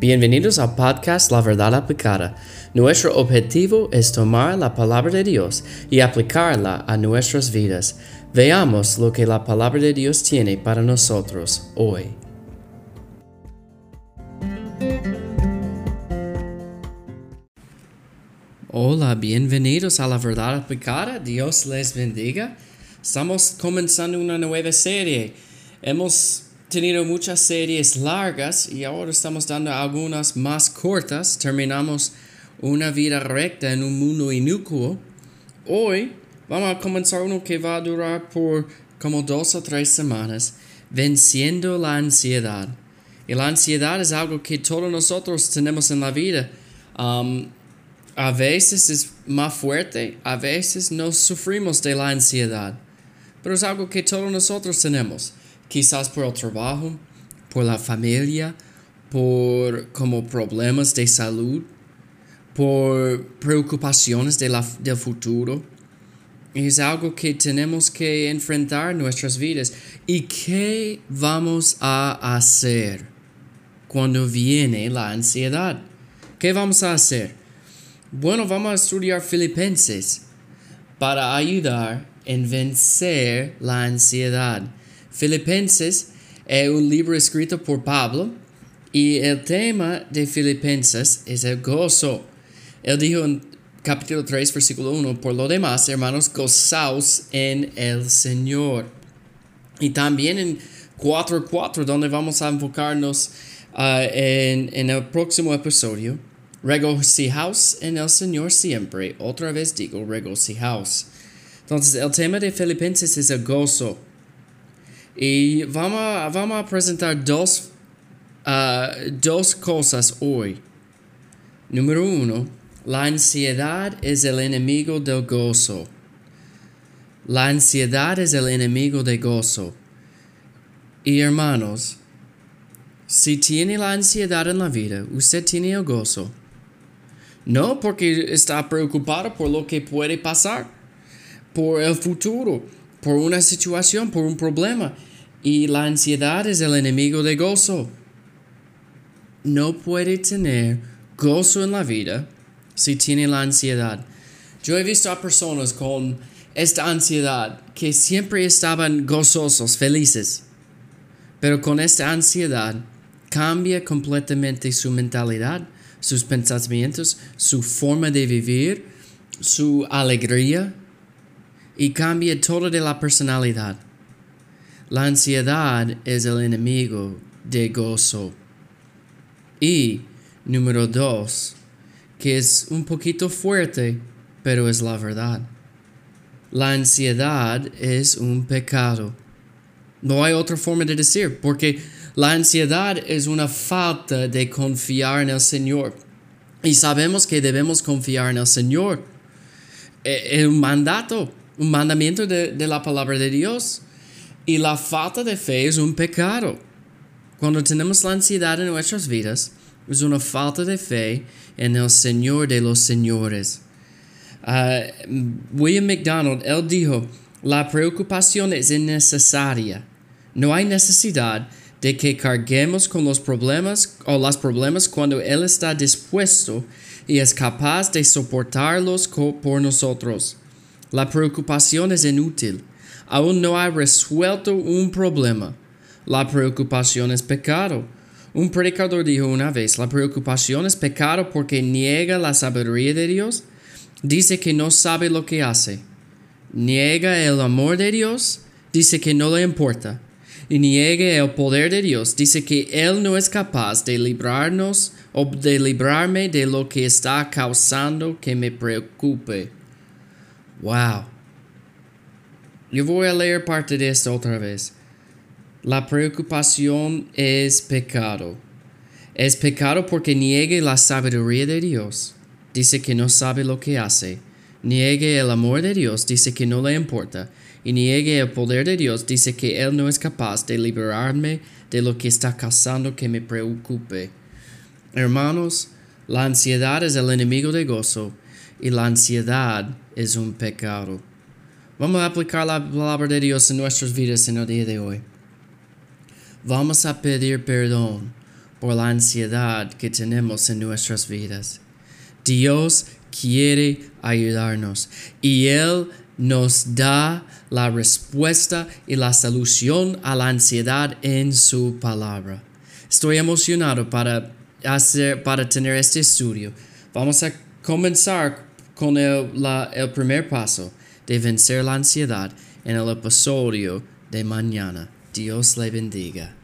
Bienvenidos al podcast La Verdad Aplicada. Nuestro objetivo es tomar la palabra de Dios y aplicarla a nuestras vidas. Veamos lo que la palabra de Dios tiene para nosotros hoy. Hola, bienvenidos a La Verdad Aplicada. Dios les bendiga. Estamos comenzando una nueva serie. Hemos tenido muchas series largas y ahora estamos dando algunas más cortas. Terminamos una vida recta en un mundo inocuo. Hoy vamos a comenzar uno que va a durar por como dos o tres semanas, venciendo la ansiedad. Y la ansiedad es algo que todos nosotros tenemos en la vida. Um, a veces es más fuerte, a veces nos sufrimos de la ansiedad, pero es algo que todos nosotros tenemos quizás por el trabajo, por la familia, por como problemas de salud, por preocupaciones de la, del futuro. Es algo que tenemos que enfrentar en nuestras vidas. ¿Y qué vamos a hacer cuando viene la ansiedad? ¿Qué vamos a hacer? Bueno, vamos a estudiar Filipenses para ayudar en vencer la ansiedad. Filipenses es un libro escrito por Pablo y el tema de Filipenses es el gozo. Él dijo en capítulo 3, versículo 1, por lo demás, hermanos, gozaos en el Señor. Y también en 4.4, donde vamos a enfocarnos uh, en, en el próximo episodio, regocijaos en el Señor siempre. Otra vez digo, regocijaos. Entonces, el tema de Filipenses es el gozo. Y vamos a, vamos a presentar dos, uh, dos cosas hoy. Número uno, la ansiedad es el enemigo del gozo. La ansiedad es el enemigo del gozo. Y hermanos, si tiene la ansiedad en la vida, usted tiene el gozo. No porque está preocupado por lo que puede pasar, por el futuro, por una situación, por un problema. Y la ansiedad es el enemigo de gozo. No puede tener gozo en la vida si tiene la ansiedad. Yo he visto a personas con esta ansiedad que siempre estaban gozosos, felices. Pero con esta ansiedad cambia completamente su mentalidad, sus pensamientos, su forma de vivir, su alegría y cambia todo de la personalidad. La ansiedad es el enemigo de gozo. Y número dos, que es un poquito fuerte, pero es la verdad. La ansiedad es un pecado. No hay otra forma de decir, porque la ansiedad es una falta de confiar en el Señor. Y sabemos que debemos confiar en el Señor. Es un mandato, un mandamiento de, de la palabra de Dios. Y la falta de fe es un pecado. Cuando tenemos la ansiedad en nuestras vidas, es una falta de fe en el Señor de los señores. Uh, William McDonald, él dijo, la preocupación es innecesaria. No hay necesidad de que carguemos con los problemas o los problemas cuando Él está dispuesto y es capaz de soportarlos por nosotros. La preocupación es inútil aún no ha resuelto un problema. La preocupación es pecado. Un predicador dijo una vez, la preocupación es pecado porque niega la sabiduría de Dios. Dice que no sabe lo que hace. Niega el amor de Dios. Dice que no le importa. Y niega el poder de Dios. Dice que Él no es capaz de librarnos o de librarme de lo que está causando que me preocupe. Wow. Yo voy a leer parte de esto otra vez. La preocupación es pecado. Es pecado porque niegue la sabiduría de Dios. Dice que no sabe lo que hace. Niegue el amor de Dios. Dice que no le importa. Y niegue el poder de Dios. Dice que Él no es capaz de liberarme de lo que está causando que me preocupe. Hermanos, la ansiedad es el enemigo de gozo y la ansiedad es un pecado. Vamos a aplicar la palabra de Dios en nuestras vidas en el día de hoy. Vamos a pedir perdón por la ansiedad que tenemos en nuestras vidas. Dios quiere ayudarnos y Él nos da la respuesta y la solución a la ansiedad en su palabra. Estoy emocionado para hacer, para tener este estudio. Vamos a comenzar con el, el primer paso de vencer la ansiedad en el episodio de mañana. Dios le bendiga.